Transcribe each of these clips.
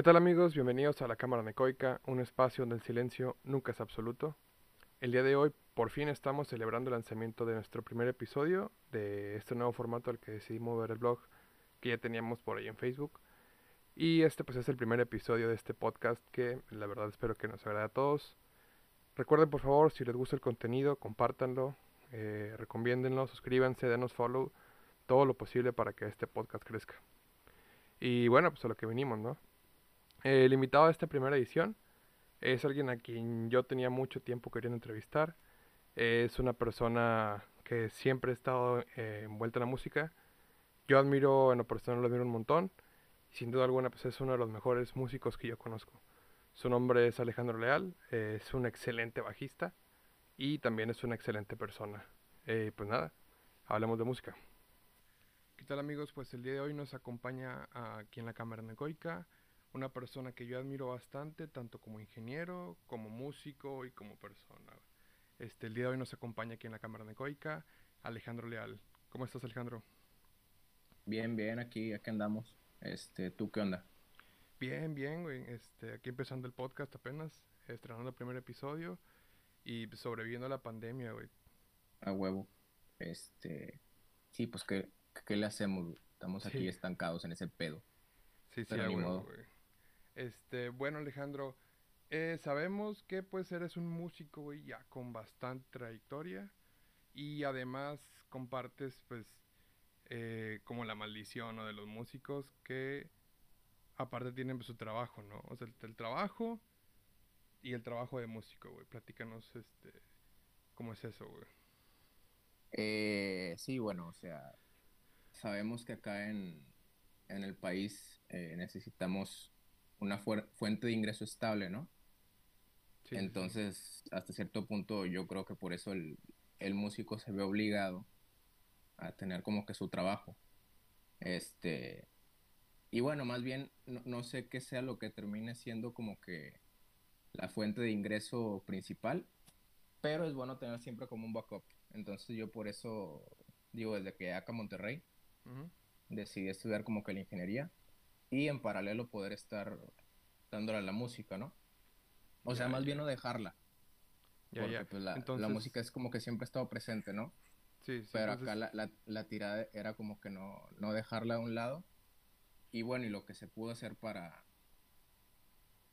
¿Qué tal amigos? Bienvenidos a la Cámara Necoica, un espacio donde el silencio nunca es absoluto. El día de hoy por fin estamos celebrando el lanzamiento de nuestro primer episodio de este nuevo formato al que decidimos ver el blog que ya teníamos por ahí en Facebook. Y este pues es el primer episodio de este podcast que la verdad espero que nos agrade a todos. Recuerden por favor si les gusta el contenido, compártanlo, eh, recomiéndenlo, suscríbanse, denos follow, todo lo posible para que este podcast crezca. Y bueno, pues a lo que venimos, ¿no? El invitado de esta primera edición es alguien a quien yo tenía mucho tiempo queriendo entrevistar. Es una persona que siempre ha estado eh, envuelta en la música. Yo admiro, en lo personal lo admiro un montón. Sin duda alguna, pues es uno de los mejores músicos que yo conozco. Su nombre es Alejandro Leal, es un excelente bajista y también es una excelente persona. Eh, pues nada, hablemos de música. ¿Qué tal amigos? Pues el día de hoy nos acompaña aquí en la Cámara Necoica una persona que yo admiro bastante, tanto como ingeniero, como músico y como persona. Este, el día de hoy nos acompaña aquí en la Cámara Necoica Alejandro Leal. ¿Cómo estás Alejandro? Bien, bien, aquí, aquí andamos. Este, ¿tú qué onda? Bien, bien, güey. Este, aquí empezando el podcast apenas, estrenando el primer episodio y sobreviviendo a la pandemia, güey. A huevo. Este, sí, pues ¿qué, qué le hacemos? Estamos aquí estancados en ese pedo. Sí, sí, a huevo, güey. Este, bueno, Alejandro, eh, sabemos que pues eres un músico, güey, ya con bastante trayectoria y además compartes pues eh, como la maldición ¿no? de los músicos que aparte tienen pues, su trabajo, ¿no? O sea, el, trabajo y el trabajo de músico, güey. Platícanos, este, ¿cómo es eso, güey? Eh, sí, bueno, o sea, sabemos que acá en, en el país eh, necesitamos una fuente de ingreso estable, ¿no? Entonces, hasta cierto punto, yo creo que por eso el, músico se ve obligado a tener como que su trabajo. Este. Y bueno, más bien, no, sé qué sea lo que termine siendo como que la fuente de ingreso principal, pero es bueno tener siempre como un backup. Entonces, yo por eso digo, desde que acá Monterrey, decidí estudiar como que la ingeniería y en paralelo poder estar dándole a la música, ¿no? O sea, más bien no dejarla. Ya, porque Pues, la, la, música es como que siempre ha estado presente, ¿no? Sí, sí Pero acá la, la, la, tirada era como que no, no dejarla a un lado. Y bueno, y lo que se pudo hacer para,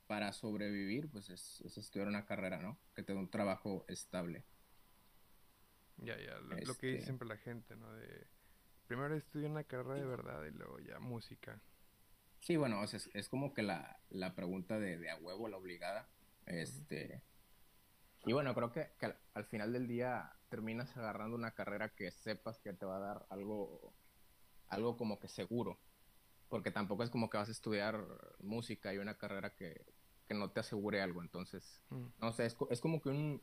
para sobrevivir, pues es, es estudiar una carrera, ¿no? Que te dé un trabajo estable. Ya, ya, lo, que dice este siempre la gente, ¿no? De primero estudia una carrera de verdad y luego ya música. Sí, bueno, es, es como que la, pregunta de, a huevo, la obligada. Este. Y bueno, creo que, al, final del día terminas agarrando una carrera que sepas que te va a dar algo, algo como que seguro. Porque tampoco es como que vas a estudiar música y una carrera que, no te asegure algo. Entonces, mm. no sé, es, es como que un,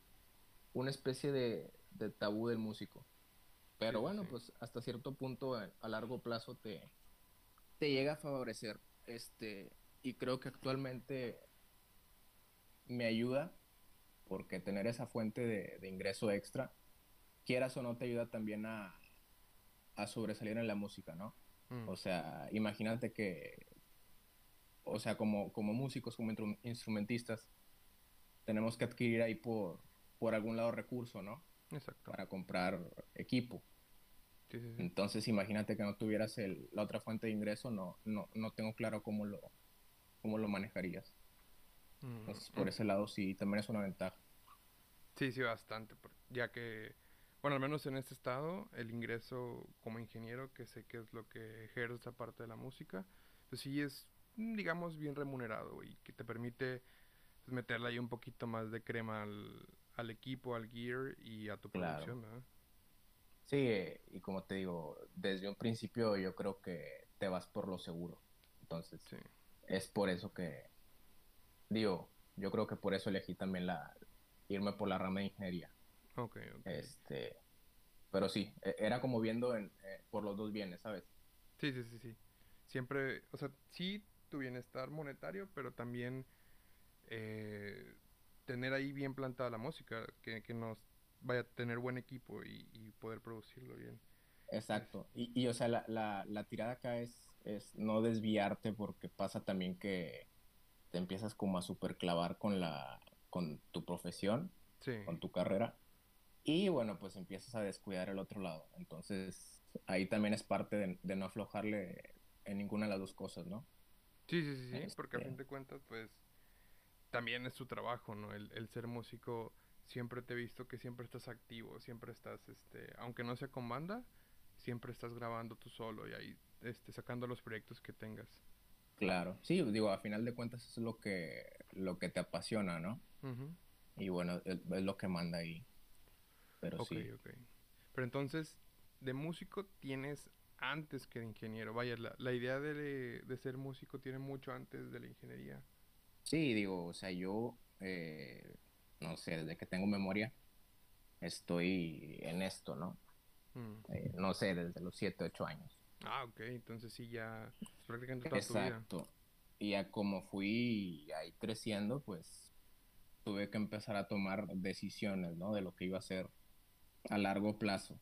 una especie de, tabú del músico. Pero bueno, pues hasta cierto punto a largo plazo te, te llega a favorecer. Este, y creo que actualmente me ayuda porque tener esa fuente de, ingreso extra, quieras o no, te ayuda también a, a sobresalir en la música, ¿no? Mm. O sea, imagínate que, o sea, como, como músicos, como instrumentistas, tenemos que adquirir ahí por, por algún lado recurso, ¿no? Exacto. Para comprar equipo. Entonces, imagínate que no tuvieras el, la otra fuente de ingreso, no, no, no tengo claro cómo lo, cómo lo manejarías. Mm, Entonces, por mm. ese lado sí, también es una ventaja. Sí, sí, bastante, ya que, bueno, al menos en este estado, el ingreso como ingeniero, que sé que es lo que ejerce parte de la música, pues sí es, digamos, bien remunerado y que te permite pues, meterle ahí un poquito más de crema al, al equipo, al gear y a tu producción, ¿verdad? Sí, y como te digo, desde un principio yo creo que te vas por lo seguro. Entonces, es por eso que, digo, yo creo que por eso elegí también la irme por la rama de ingeniería. Ok, ok. Este, pero sí, e, era como viendo en, eh, por los dos bienes, ¿sabes? Sí, sí, sí, sí. Siempre, o sea, sí tu bienestar monetario, pero también eh, tener ahí bien plantada la música, que, que nos vaya a tener buen equipo y, poder producirlo bien. Exacto. Y, y o sea, la, la, la, tirada acá es, es no desviarte porque pasa también que, te empiezas como a superclavar con la, con tu profesión, con tu carrera, y bueno, pues empiezas a descuidar el otro lado. Entonces, ahí también es parte de, no aflojarle en ninguna de las dos cosas, ¿no? Sí, sí, sí, sí porque a fin de cuentas, pues, también es tu trabajo, ¿no? El, el ser músico siempre te he visto que siempre estás activo, siempre estás, este, aunque no sea con banda, siempre estás grabando tú solo y ahí, este, sacando los proyectos que tengas. Claro, sí, digo, a final de cuentas es lo que, lo que te apasiona, ¿no? Y bueno, es, lo que manda ahí. Pero sí. Ok, Pero entonces, de músico tienes antes que de ingeniero. Vaya, la, la idea de, de, ser músico tiene mucho antes de la ingeniería. Sí, digo, o sea, yo eh, no sé, desde que tengo memoria, estoy en esto, ¿no? Mm. Eh, no sé, desde los 7, 8 años. Ah, ok, entonces sí, ya prácticamente toda Exacto. Y ya como fui ahí creciendo, pues tuve que empezar a tomar decisiones, ¿no? De lo que iba a hacer a largo plazo.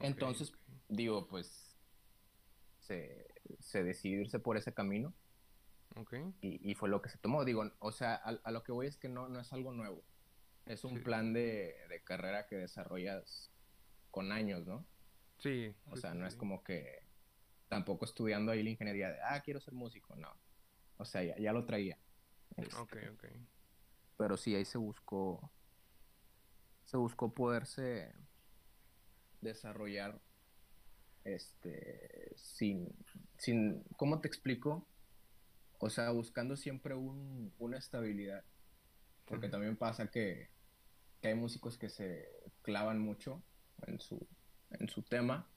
entonces, digo, pues se, se decidió irse por ese camino y, fue lo que se tomó. Digo, o sea, a, lo que voy es que no, no es algo nuevo. Es un plan de, carrera que desarrollas con años, ¿no? Sí. O sea, no es como que tampoco estudiando ahí la ingeniería de, ah, quiero ser músico, no. O sea, ya, lo traía. Este, ok, ok. Pero sí, ahí se buscó, se buscó poderse desarrollar, este, sin, sin, ¿cómo te explico? O sea, buscando siempre un, una estabilidad. Porque también pasa que, hay músicos que se clavan mucho en su, en su tema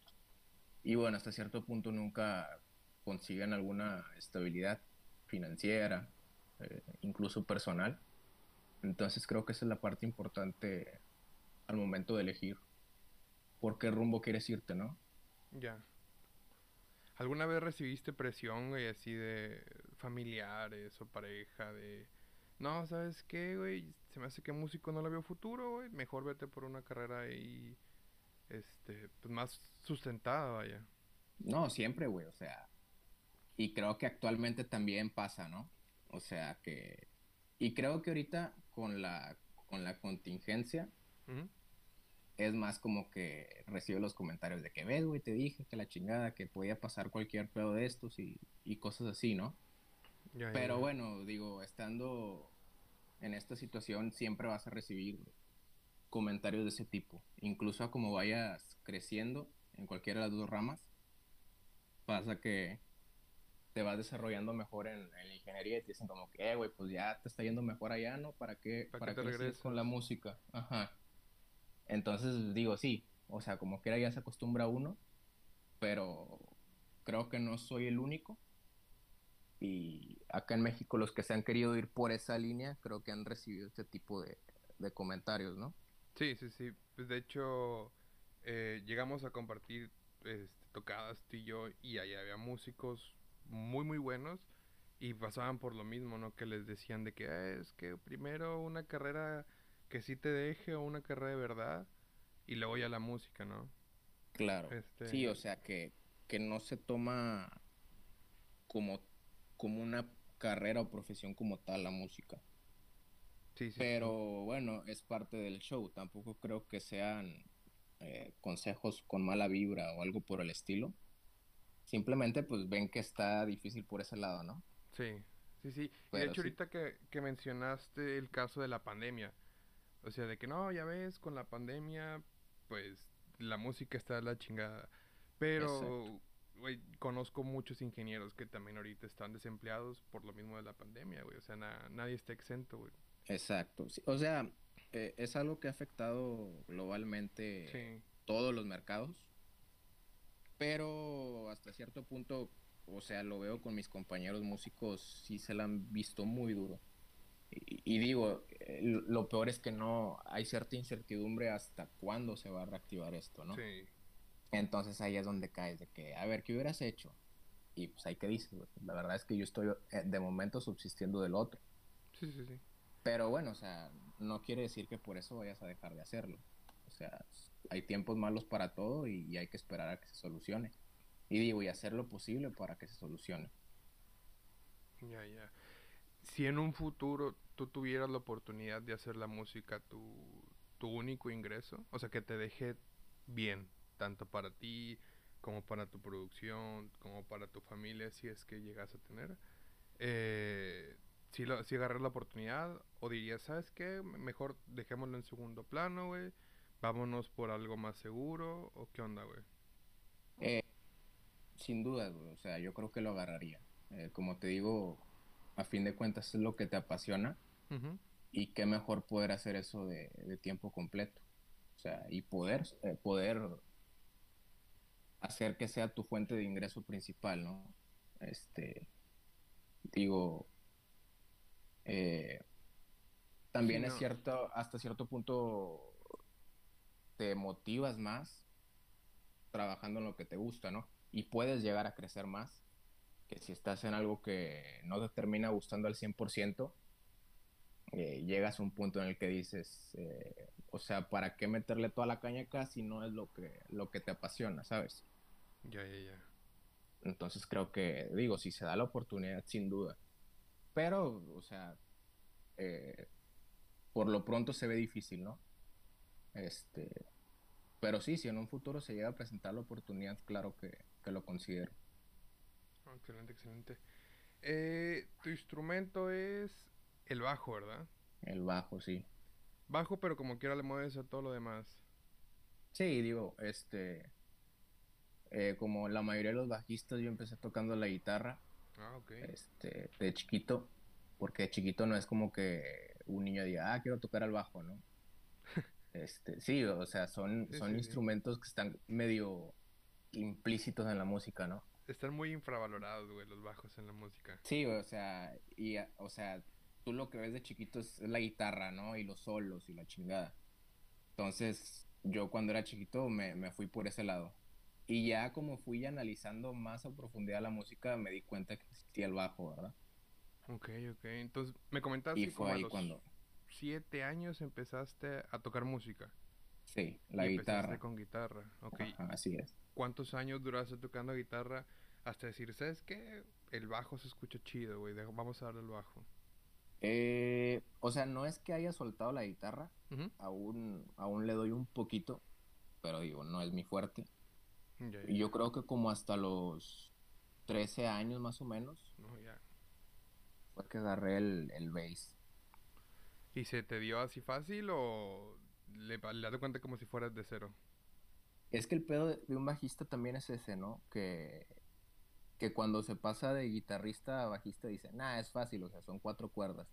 y bueno, hasta cierto punto nunca consiguen alguna estabilidad financiera, eh, incluso personal. Entonces creo que esa es la parte importante al momento de elegir por qué rumbo quieres irte, ¿no? Ya. ¿Alguna vez recibiste presión, güey, así de familiares o pareja de... No, ¿sabes qué, güey? Se me hace que músico no le veo futuro, güey. Mejor vete por una carrera ahí, este, pues más sustentada, vaya. No, siempre, güey, o sea... Y creo que actualmente también pasa, ¿no? O sea que... Y creo que ahorita con la, con la contingencia, es más como que recibo los comentarios de que ves, güey, te dije que la chingada, que podía pasar cualquier pedo de estos y, cosas así, ¿no? Pero bueno, digo, estando en esta situación siempre vas a recibir comentarios de ese tipo. Incluso a como vayas creciendo en cualquiera de las dos ramas, pasa que te vas desarrollando mejor en, la ingeniería y te dicen como que, eh, güey, pues ya te está yendo mejor allá, ¿no? ¿Para qué, para, qué regreses con la música? Ajá. Entonces digo, sí, o sea, como quiera ya se acostumbra uno, pero creo que no soy el único. Y acá en México los que se han querido ir por esa línea, creo que han recibido este tipo de, comentarios, ¿no? Sí, sí, sí. Pues de hecho, eh, llegamos a compartir este, tocadas tú y yo y ahí había músicos muy, muy buenos y pasaban por lo mismo, ¿no? Que les decían de que ah, es que primero una carrera que sí te deje una carrera de verdad y luego ya la música, ¿no? Claro. Este... Sí, o sea que, que no se toma como, como una carrera o profesión como tal la música. Sí, sí, Pero bueno, es parte del show. Tampoco creo que sean eh, consejos con mala vibra o algo por el estilo. Simplemente pues ven que está difícil por ese lado, ¿no? Sí, sí, sí. de hecho ahorita que, que mencionaste el caso de la pandemia, o sea, de que no, ya ves, con la pandemia, pues la música está a la chingada. Pero, güey, conozco muchos ingenieros que también ahorita están desempleados por lo mismo de la pandemia, güey. O sea, nadie está exento, güey. Exacto. o sea, eh, es algo que ha afectado globalmente todos los mercados. Pero hasta cierto punto, o sea, lo veo con mis compañeros músicos, sí se la han visto muy duro. Y, digo, eh, lo peor es que no hay cierta incertidumbre hasta cuándo se va a reactivar esto, ¿no? Sí. Entonces ahí es donde caes de que, a ver, ¿qué hubieras hecho? Y pues ahí que dices, la verdad es que yo estoy eh, de momento subsistiendo del otro. Sí, sí, sí. Pero bueno, o sea, no quiere decir que por eso vayas a dejar de hacerlo. O sea, hay tiempos malos para todo y, y hay que esperar a que se solucione. Y digo, y hacer lo posible para que se solucione. Ya, ya. si en un futuro tú tuvieras la oportunidad de hacer la música tu, tu único ingreso, o sea, que te deje bien, tanto para ti como para tu producción, como para tu familia, si es que llegas a tener, eh, si, lo, si agarras la oportunidad, o dirías, ¿sabes qué? Mejor dejémoslo en segundo plano, güey, vámonos por algo más seguro, o qué onda, güey. Eh, sin duda, güey, o sea, yo creo que lo agarraría. Eh, como te digo, a fin de cuentas es lo que te apasiona. Y qué mejor poder hacer eso de, tiempo completo. O sea, y poder, eh, poder hacer que sea tu fuente de ingreso principal, ¿no? Este, digo, eh, también es cierto, hasta cierto punto te motivas más trabajando en lo que te gusta, ¿no? Y puedes llegar a crecer más que si estás en algo que no te termina gustando al 100%, eh, llegas a un punto en el que dices, eh, o sea, ¿para qué meterle toda la caña acá si no es lo que, lo que te apasiona, sabes? Ya, ya, ya. Entonces creo que, digo, si se da la oportunidad, sin duda. Pero, o sea, eh, por lo pronto se ve difícil, ¿no? Este, pero sí, si en un futuro se llega a presentar la oportunidad, claro que, que lo considero. Ah, excelente, excelente. Eh, tu instrumento es el bajo, ¿verdad? El bajo, sí. Bajo, pero como quiera le mueves a todo lo demás. Sí, digo, este. Eh, como la mayoría de los bajistas, yo empecé tocando la guitarra. Ah. Este, de chiquito. Porque de chiquito no es como que un niño diga, ah, quiero tocar al bajo, ¿no? este, sí, o sea, son, son instrumentos que están medio implícitos en la música, ¿no? Están muy infravalorados, güey, los bajos en la música. Sí, o sea, y, o sea, tú lo que ves de chiquito es la guitarra, ¿no? Y los solos y la chingada. Entonces, yo cuando era chiquito me, me fui por ese lado. Y ya como fui analizando más a profundidad la música, me di cuenta que existía el bajo, ¿verdad? Ok, ok. Entonces, me comentaste y fue ahí cuando... siete años empezaste a tocar música. Sí, la y guitarra. con guitarra, ok. así es. ¿Cuántos años duraste tocando guitarra hasta decir, ¿sabes qué? El bajo se escucha chido, güey, vamos a darle el bajo. Eh, o sea, no es que haya soltado la guitarra, aún, aún le doy un poquito, pero digo, no es mi fuerte. Y yo creo que como hasta los 13 años más o menos, fue que agarré el, el bass. ¿Y se te dio así fácil o le, le das cuenta como si fueras de cero? Es que el pedo de, un bajista también es ese, ¿no? Que que cuando se pasa de guitarrista a bajista dice, nah, es fácil, o sea, son cuatro cuerdas.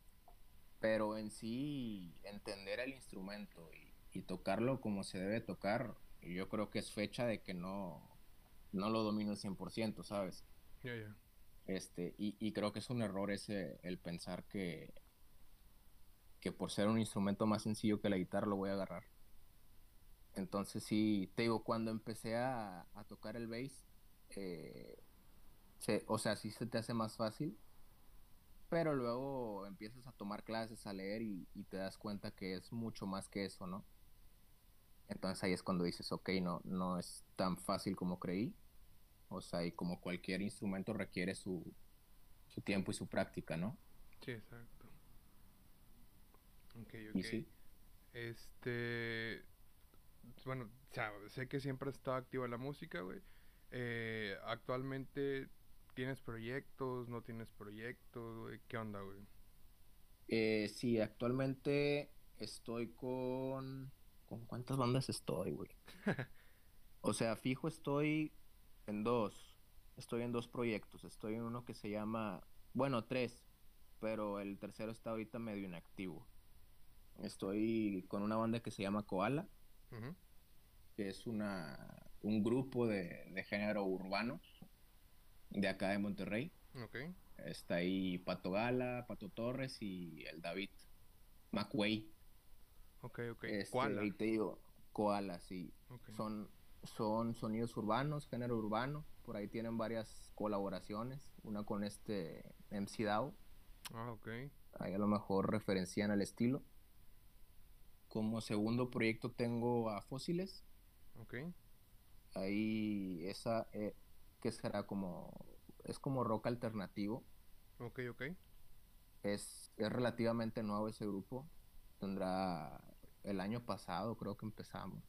Pero en sí, entender el instrumento y, tocarlo como se debe tocar, yo creo que es fecha de que no, no lo domino al 100%, ¿sabes? Este, y, y, creo que es un error ese, el pensar que, que por ser un instrumento más sencillo que la guitarra lo voy a agarrar. Entonces sí, te digo, cuando empecé a, a tocar el bass, eh, o sea, sí se te hace más fácil, pero luego empiezas a tomar clases, a leer y, te das cuenta que es mucho más que eso, ¿no? Entonces ahí es cuando dices, ok, no, no es tan fácil como creí. O sea, y como cualquier instrumento requiere su, su tiempo y su práctica, ¿no? Sí, exacto. Ok, ok. Este. Bueno, sé que siempre has estado activo en la música, güey. Eh, actualmente ¿Tienes proyectos? ¿No tienes proyectos? ¿Qué onda, güey? Eh, sí, actualmente estoy con... ¿Con cuántas bandas estoy, güey? o sea, fijo estoy en dos. Estoy en dos proyectos. Estoy en uno que se llama... Bueno, tres. Pero el tercero está ahorita medio inactivo. Estoy con una banda que se llama Koala. Que es una, un grupo de, de género urbano de acá de Monterrey. Okay. Está ahí Pato Gala, Pato Torres y el David McWay. Ok, ok. Este, y te digo, Koala, sí. Son, son sonidos urbanos, género urbano. Por ahí tienen varias colaboraciones. Una con este MC DAO. Ah, ok. Ahí a lo mejor referencian el estilo. Como segundo proyecto tengo a Fósiles. Ok. Ahí esa, eh, que será como, es como rock alternativo. Ok, ok. es, es relativamente nuevo ese grupo. Tendrá el año pasado, creo que empezamos.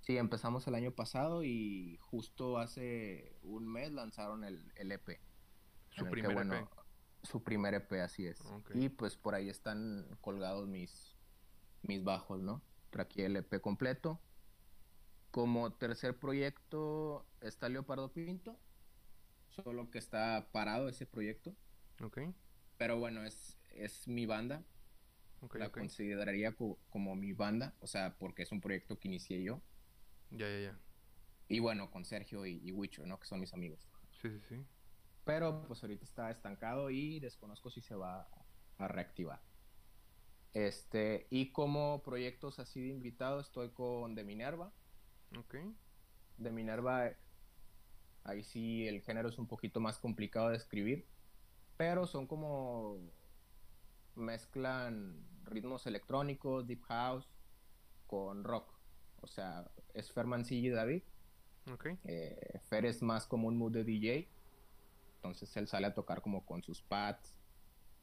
Sí, empezamos el año pasado y justo hace un mes lanzaron el, el EP. Su primer EP. Su primer EP, así es. Y pues por ahí están colgados mis, mis bajos, ¿no? Traqué el EP completo. Como tercer proyecto está Leopardo Pinto, solo que está parado ese proyecto. Ok. Pero bueno, es, es mi banda. La consideraría como mi banda, o sea, porque es un proyecto que inicié yo. Ya, ya, ya. Y bueno, con Sergio y, y Wicho, ¿no? Que son mis amigos. Sí, sí, sí. Pero pues ahorita está estancado y desconozco si se va a reactivar. Este, y como proyectos así de invitado estoy con De Minerva. Ok. De Minerva, ahí sí el género es un poquito más complicado de escribir, pero son como mezclan ritmos electrónicos, deep house, con rock. O sea, es Fer y David. Okay. Eh, Fer es más como un mood de DJ. Entonces él sale a tocar como con sus pads,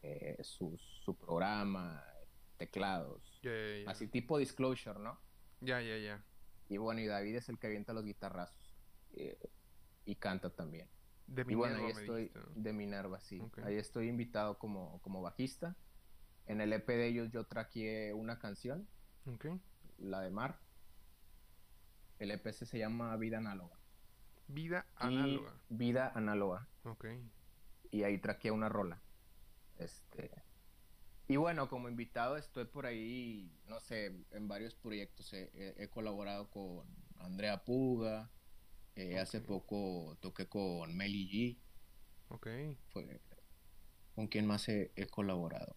eh, su, su programa, teclados. Así tipo disclosure, ¿no? Ya, ya, ya. Y bueno, y David es el que avienta los guitarrazos. Eh, y canta también. De Minerva, y bueno, ahí estoy, de Minerva, sí. Ahí estoy invitado como, como bajista. En el EP de ellos yo traqué una canción. La de Mar. El EP se llama Vida Análoga. Vida Análoga. vida Análoga. Ok. Y ahí traqué una rola. Este. Y bueno, como invitado estoy por ahí, no sé, en varios proyectos. He, colaborado con Andrea Puga. Eh, hace poco toqué con Meli G. Ok. Fue, ¿Con quién más he, colaborado?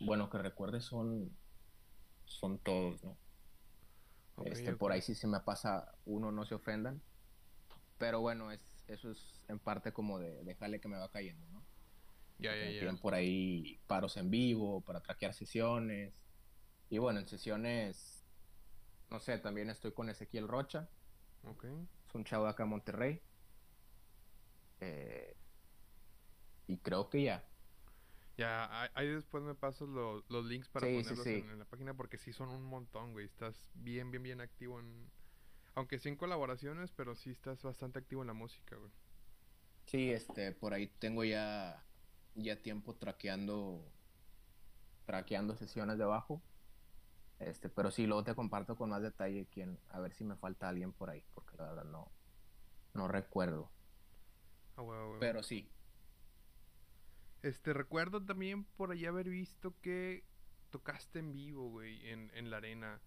Bueno, que recuerde son, son todos, ¿no? este, Por ahí sí se me pasa uno, no se ofendan. Pero bueno, es, eso es en parte como de dejarle que me va cayendo, ¿no? Ya, ya, ya. por ahí paros en vivo para traquear sesiones. Y bueno, en sesiones, no sé, también estoy con Ezequiel Rocha. Ok. Es un chavo de acá en Monterrey. Eh, y creo que ya. Ya, ahí después me pasas los, links para ponerlos En, la página porque sí son un montón, güey. Estás bien, bien, bien activo en... Aunque sin colaboraciones, pero sí estás bastante activo en la música, güey. Sí, este, por ahí tengo ya ya tiempo traqueando traqueando sesiones de bajo. Este, pero sí, luego te comparto con más detalle quién, a ver si me falta alguien por ahí, porque la verdad no, no recuerdo. Ah, pero sí. Este, recuerdo también por ahí haber visto que tocaste en vivo, güey, en, en la arena.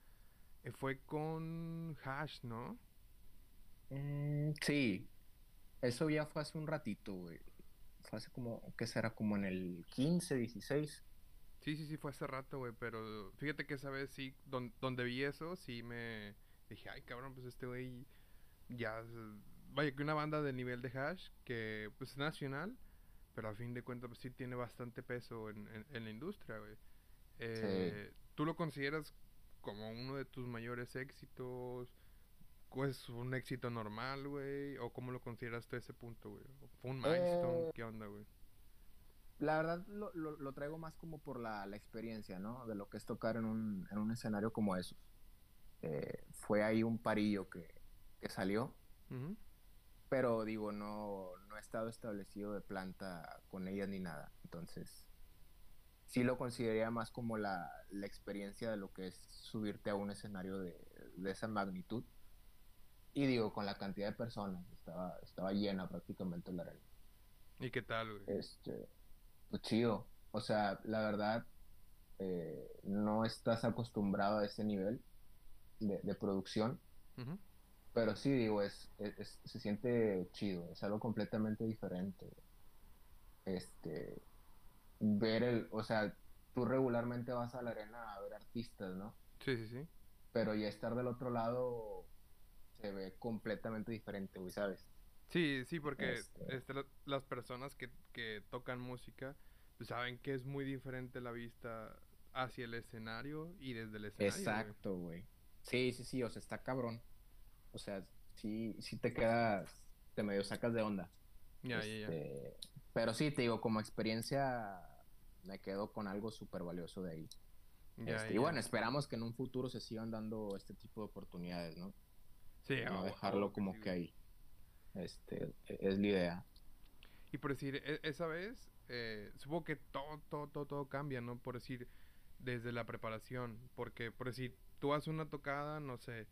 Eh, fue con Hash, ¿no? Mm, sí. Eso ya fue hace un ratito, güey fue hace como, ¿qué será? Como en el 15, 16. Sí, sí, sí, fue hace rato, güey, pero fíjate que esa vez sí, donde vi eso, sí me dije, ay, cabrón, pues este güey ya, vaya, que una banda de nivel de hash, que pues es nacional, pero a fin de cuentas pues sí tiene bastante peso en, en, la industria, güey. Eh, ¿Tú lo consideras como uno de tus mayores éxitos? ¿Es un éxito normal, güey? ¿O cómo lo consideras tú ese punto, güey? ¿Fue un milestone? Eh, ¿Qué onda, güey? La verdad lo, lo, traigo más como por la, la, experiencia, ¿no? De lo que es tocar en un, en un escenario como esos. Eh, fue ahí un parillo que, que salió. Pero digo, no, no he estado establecido de planta con ellas ni nada. Entonces, sí lo consideraría más como la, la experiencia de lo que es subirte a un escenario de, de esa magnitud y digo, con la cantidad de personas, estaba, estaba llena prácticamente la arena. ¿Y qué tal, güey? Este, pues chido. O sea, la verdad, eh, no estás acostumbrado a ese nivel de, producción. Pero sí, digo, es, se siente chido, es algo completamente diferente. Este, ver el, o sea, tú regularmente vas a la arena a ver artistas, ¿no? Sí, sí, sí. Pero ya estar del otro lado se ve completamente diferente, güey, ¿sabes? Sí, sí, porque este este, las personas que, que tocan música pues saben que es muy diferente la vista hacia el escenario y desde el escenario. Exacto, güey. Sí, sí, sí, o sea, está cabrón. O sea, sí, sí te quedas, te medio sacas de onda. Ya, ya, ya. Este, Pero sí, te digo, como experiencia me quedo con algo súper valioso de ahí. Este, y bueno, esperamos que en un futuro se sigan dando este tipo de oportunidades, ¿no? Sí, no dejarlo como que, ahí. Este, e, es la idea. Y por decir, e, esa vez, eh, supongo que todo, todo, todo, todo cambia, ¿no? Por decir, desde la preparación. Porque, por decir, tú haces una tocada, no sé,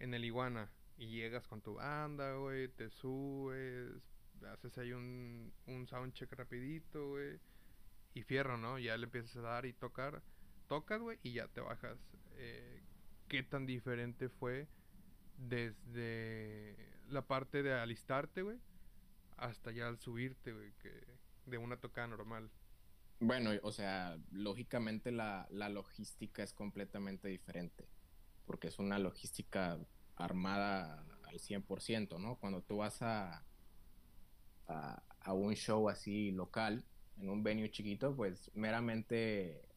en el Iguana y llegas con tu banda, güey, te subes, haces ahí un, un soundcheck rapidito, güey, y fierro, ¿no? Ya le empiezas a dar y tocar, tocas, güey, y ya te bajas. Eh, ¿Qué tan diferente fue desde la parte de alistarte, güey, hasta ya al subirte, güey, que de una tocada normal? Bueno, o sea, lógicamente la, la logística es completamente diferente, porque es una logística armada al 100%, ¿no? Cuando tú vas a, a, un show así local, en un venue chiquito, pues meramente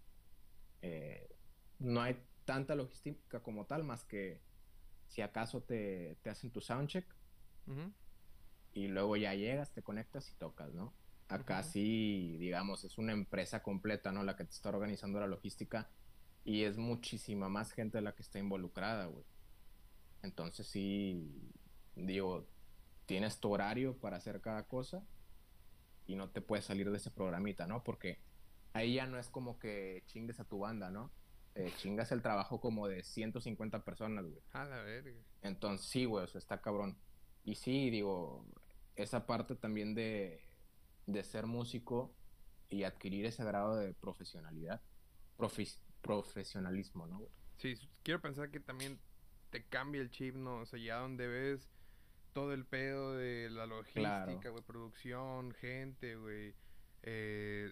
eh, no hay tanta logística como tal, más que si acaso te, hacen tu soundcheck y luego ya llegas, te conectas y tocas, ¿no? Acá sí, digamos, es una empresa completa, ¿no? La que te está organizando la logística y es muchísima más gente la que está involucrada, güey. Entonces sí, digo, tienes tu horario para hacer cada cosa y no te puedes salir de ese programita, ¿no? Porque ahí ya no es como que chingues a tu banda, ¿no? Eh, chingas el trabajo como de 150 personas, güey. A la verga. Entonces sí, güey, o sea, está cabrón. Y sí, digo, esa parte también de, de ser músico y adquirir ese grado de profesionalidad, profesionalismo, ¿no? Sí, quiero pensar que también te cambia el chip, ¿no? O sea, ya donde ves todo el pedo de la logística, güey, producción, gente, güey, eh,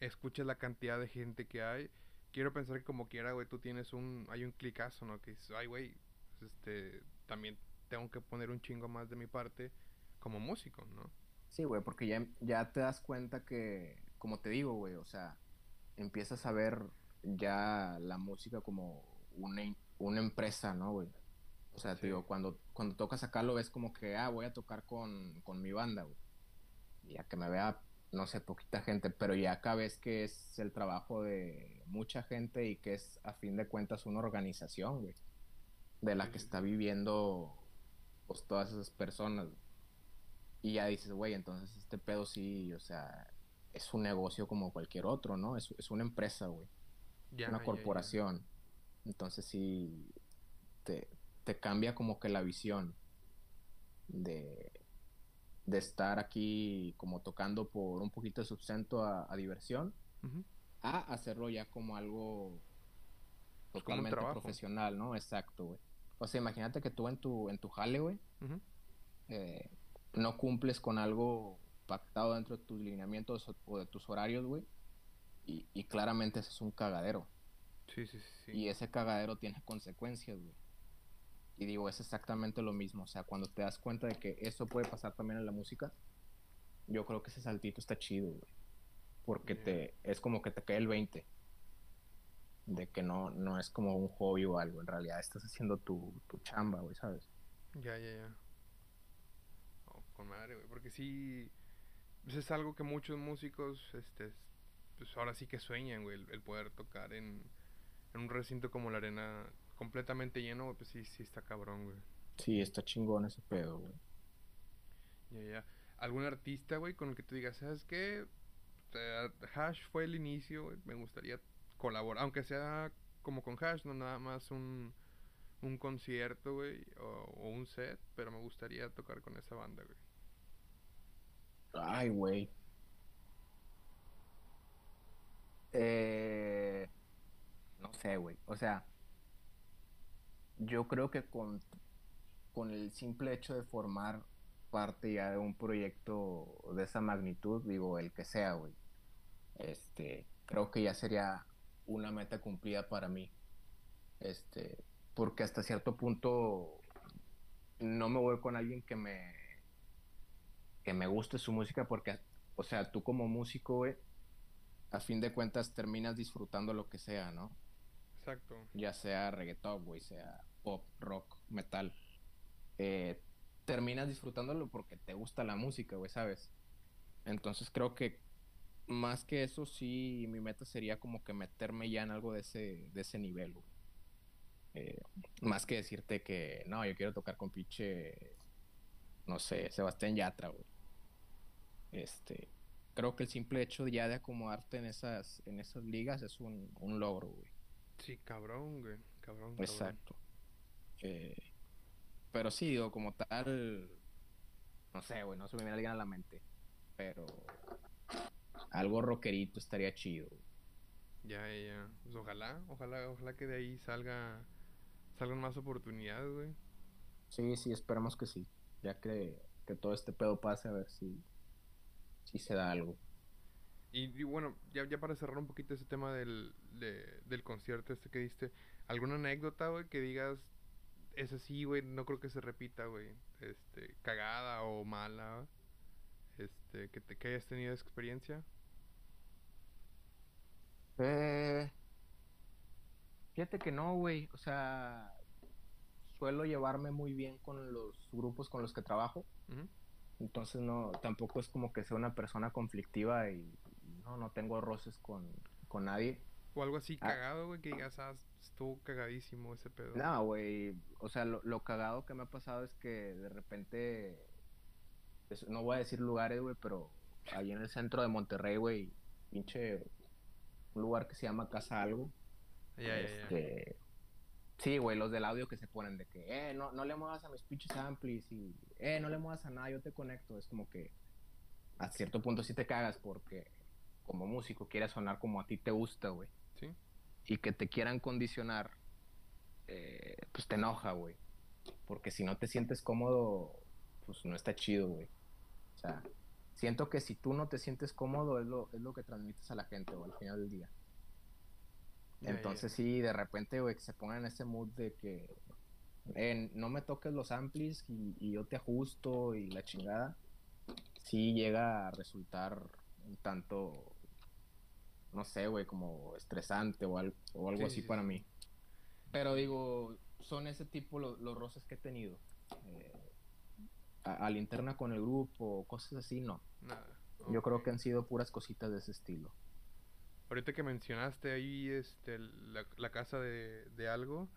escuchas la cantidad de gente que hay. Quiero pensar que como quiera, güey, tú tienes un, hay un clicazo, ¿no? Que dices, ay, güey, pues, este, también tengo que poner un chingo más de mi parte como músico, ¿no? Sí, güey, porque ya, ya te das cuenta que, como te digo, güey, o sea, empiezas a ver ya la música como una, una empresa, ¿no, güey? O sea, te digo, cuando, cuando tocas acá lo ves como que, ah, voy a tocar con, mi banda, güey. Ya que me vea, no sé, poquita gente, pero ya acá ves que es el trabajo de mucha gente y que es, a fin de cuentas, una organización, güey. De la que está viviendo, pues, todas esas personas. Y ya dices, güey, entonces este pedo sí, o sea, es un negocio como cualquier otro, ¿no? Es, es una empresa, güey. una corporación. Entonces sí, te, cambia como que la visión de, de estar aquí como tocando por un poquito de sustento a, diversión, a hacerlo ya como algo totalmente profesional, ¿no? Exacto, güey. O sea, imagínate que tú en tu, en tu jale, güey, eh, no cumples con algo pactado dentro de tus lineamientos o de tus horarios, güey, y, y claramente ese es un cagadero. Sí, sí, sí. Y ese cagadero tiene consecuencias, güey. Y digo, es exactamente lo mismo. O sea, cuando te das cuenta de que eso puede pasar también en la música, yo creo que ese saltito está chido, güey. Porque te, es como que te cae el 20. De que no, no es como un hobby o algo. En realidad estás haciendo tu, tu chamba, güey, ¿sabes? Ya, ya, ya. con madre, güey. Porque sí. Pues es algo que muchos músicos, este. Pues ahora sí que sueñan, güey. el poder tocar en en un recinto como la arena completamente lleno, pues sí, sí está cabrón, güey. Sí, está chingón ese pedo, güey. Ya, ya. ¿Algún artista, güey, con el que tú digas, ¿sabes qué? Hash fue el inicio, güey. Me gustaría colaborar, aunque sea como con Hash, no nada más un, un concierto, güey, o, o, un set, pero me gustaría tocar con esa banda, güey. Ay, güey. Eh no sé, güey. O sea, yo creo que con, con el simple hecho de formar parte ya de un proyecto de esa magnitud, digo, el que sea, güey, este, creo que ya sería una meta cumplida para mí. Este, porque hasta cierto punto no me voy con alguien que me que me guste su música porque o sea, tú como músico, güey, a fin de cuentas terminas disfrutando lo que sea, ¿no? Exacto. Ya sea reggaetón, güey, sea pop, rock, metal. Eh, terminas disfrutándolo porque te gusta la música, güey, ¿sabes? Entonces creo que más que eso, sí, mi meta sería como que meterme ya en algo de ese, de ese nivel, eh, más que decirte que, no, yo quiero tocar con pinche, no sé, Sebastián Yatra, güey. Este, creo que el simple hecho ya de acomodarte en esas, en esas ligas es un, un logro, güey. Sí, cabrón, güey, cabrón. Exacto. Eh, pero sí, digo, como tal, no sé, güey, no se me viene alguien a la mente, pero algo rockerito estaría chido. Ya, ya, pues ojalá, ojalá, ojalá que de ahí salga, salgan más oportunidades, güey. Sí, sí, esperamos que sí, ya que, que todo este pedo pase a ver si, si se da algo. Y, bueno, ya, ya para cerrar un poquito ese tema del, del concierto este que diste, ¿alguna anécdota, güey, que digas, es así, güey, no creo que se repita, güey, este, cagada o mala, este, que, te, que hayas tenido esa experiencia? Eh, fíjate que no, güey. O sea, suelo llevarme muy bien con los grupos con los que trabajo. Entonces no, tampoco es como que sea una persona conflictiva y, no, no tengo roces con, con nadie. O algo así ah. cagado, güey, que digas, ah, estuvo cagadísimo ese pedo. No, güey, o sea, lo, lo, cagado que me ha pasado es que de repente, no voy a decir lugares, güey, pero ahí en el centro de Monterrey, güey, pinche un lugar que se llama Casa Algo. este, Sí, güey, los del audio que se ponen de que, eh, no, no le muevas a mis pinches amplis y, eh, no le muevas a nada, yo te conecto. Es como que a cierto punto sí te cagas porque como músico quieres sonar como a ti te gusta, güey. Sí. Y que te quieran condicionar, eh, pues te enoja, güey. Porque si no te sientes cómodo, pues no está chido, güey. O sea, siento que si tú no te sientes cómodo es lo, es lo que transmites a la gente, o al final del día. Entonces sí, de repente, güey, que se pongan en ese mood de que no me toques los amplis y, yo te ajusto y la chingada, sí llega a resultar un tanto, no sé, güey, como estresante o, algo, o algo así para mí. Pero digo, son ese tipo los roces que he tenido. Eh, a, la interna con el grupo, cosas así, no. Nada. Yo creo que han sido puras cositas de ese estilo. Ahorita que mencionaste ahí este, la, casa de, de algo,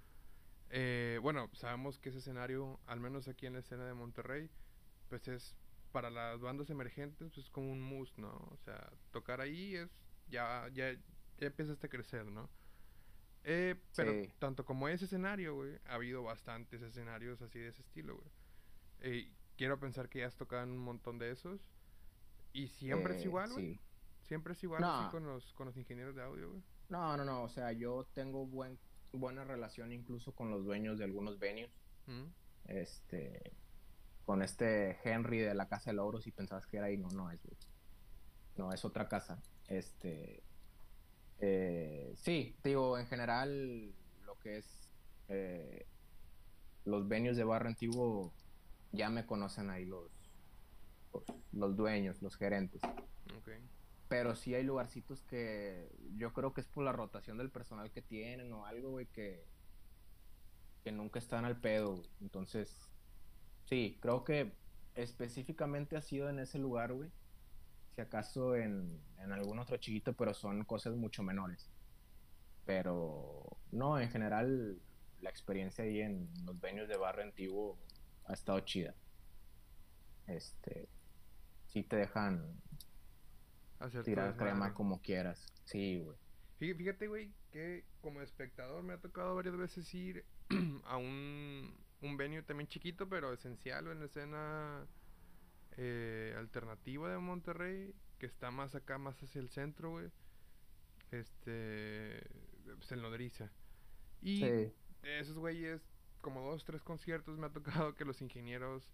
eh, bueno, sabemos que ese escenario, al menos aquí en la escena de Monterrey, pues es para las bandas emergentes, pues como un mus, ¿no? O sea, tocar ahí es, ya, ya, ya empiezas a crecer, ¿no? Eh, pero tanto como ese escenario, güey, ha habido bastantes escenarios así de ese estilo, güey. Eh, quiero pensar que ya has tocado en un montón de esos. Y siempre es eh, igual, güey. Siempre es igual así con los, con los ingenieros de audio, güey. No, no, no. O sea, yo tengo buen, buena relación incluso con los dueños de algunos venues. Mm. Este. Con este Henry de la Casa de Logros, si pensabas que era ahí, no, no es, güey. No, es otra casa. Este. Eh, sí, digo, en general, lo que es. Eh, los venues de barrio antiguo ya me conocen ahí los, los, dueños, los gerentes. Pero sí hay lugarcitos que yo creo que es por la rotación del personal que tienen o algo, güey, que, que nunca están al pedo, Entonces, sí, creo que específicamente ha sido en ese lugar, güey. Si acaso en, en algún otro chiquito, pero son cosas mucho menores. Pero no, en general, la experiencia ahí en los venues de barrio antiguo ha estado chida. Este, sí te dejan tirar crema como quieras. Sí, güey. Fíjate, güey, que como espectador me ha tocado varias veces ir a un, un venue también chiquito, pero esencial en la escena eh, alternativa de Monterrey, que está más acá, más hacia el centro, güey. Este, pues en Lodriza. Y esos güeyes como dos, tres conciertos me ha tocado que los ingenieros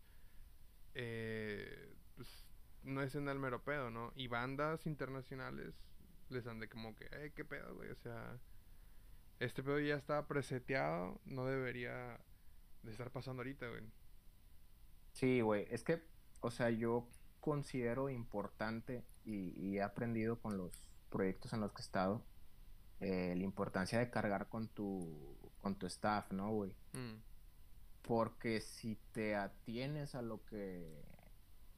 eh, pues, no es en el mero pedo, ¿no? Y bandas internacionales les han de como que, eh, qué pedo, güey, o sea, este pedo ya está preseteado, no debería de estar pasando ahorita, güey. Sí, güey, es que, o sea, yo considero importante y, he aprendido con los proyectos en los que he estado eh, la importancia de cargar con tu con tu staff, ¿no, güey? Mm. Porque si te atienes a lo que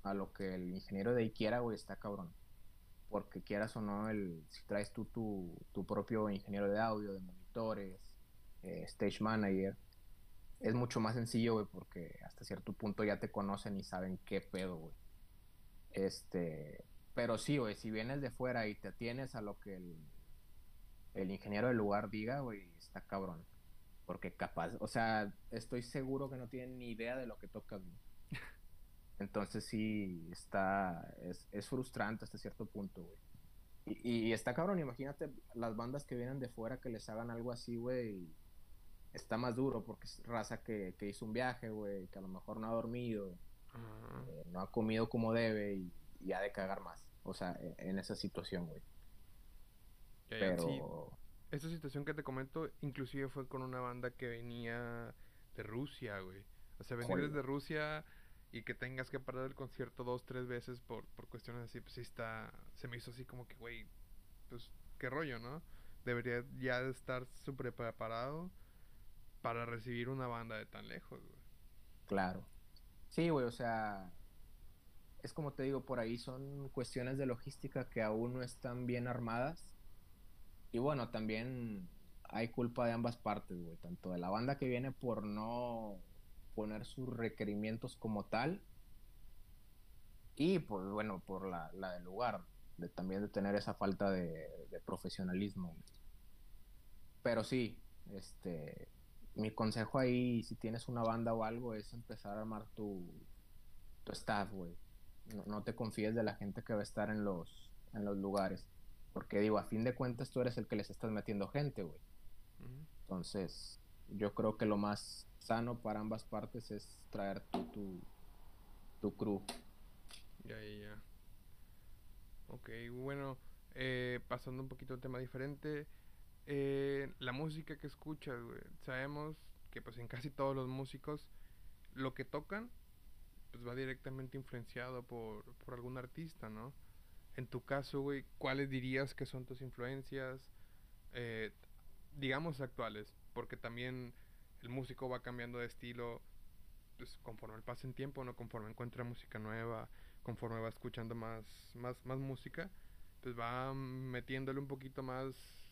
a lo que el ingeniero de ahí quiera, güey, está cabrón. Porque quieras o no, el, si traes tú tu, tu propio ingeniero de audio, de monitores, eh, stage manager, es mucho más sencillo, güey, porque hasta cierto punto ya te conocen y saben qué pedo, güey. Este, pero sí, güey, si vienes de fuera y te atienes a lo que el, el ingeniero del lugar diga, güey, está cabrón. Porque capaz, o sea, estoy seguro que no tienen ni idea de lo que tocan. Entonces sí, está, es, es frustrante hasta cierto punto, güey. Y, y, está cabrón, imagínate las bandas que vienen de fuera que les hagan algo así, güey. Está más duro porque es raza que, que hizo un viaje, güey, que a lo mejor no ha dormido, eh, no ha comido como debe y, y, ha de cagar más. O sea, en, en esa situación, güey. Pero... Sí. Esta situación que te comento, inclusive fue con una banda que venía de Rusia, güey. O sea, venir desde Rusia y que tengas que parar el concierto dos, tres veces por, por cuestiones así, pues sí está, se me hizo así como que, güey, pues qué rollo, ¿no? Debería ya estar súper preparado para recibir una banda de tan lejos, güey. Claro. Sí, güey, o sea, es como te digo, por ahí son cuestiones de logística que aún no están bien armadas y bueno, también hay culpa de ambas partes, güey. Tanto de la banda que viene por no poner sus requerimientos como tal. Y pues bueno, por la, la del lugar. De, también de tener esa falta de, de profesionalismo. Pero sí, este. Mi consejo ahí, si tienes una banda o algo, es empezar a armar tu, tu staff, güey. No, no te confíes de la gente que va a estar en los, en los lugares porque digo, a fin de cuentas tú eres el que les estás metiendo gente, güey. Uh -huh. Entonces, yo creo que lo más sano para ambas partes es traer tu, tu, tu crew. Ya, ya, ya. Ok, bueno, eh, pasando un poquito a un tema diferente. Eh, la música que escuchas. Sabemos que pues en casi todos los músicos lo que tocan pues va directamente influenciado por, por algún artista, ¿no? En tu caso, güey, ¿cuáles dirías que son tus influencias, eh, digamos, actuales? Porque también el músico va cambiando de estilo pues, conforme pasa en tiempo, ¿no? Conforme encuentra música nueva, conforme va escuchando más, más, más música, pues va metiéndole un poquito más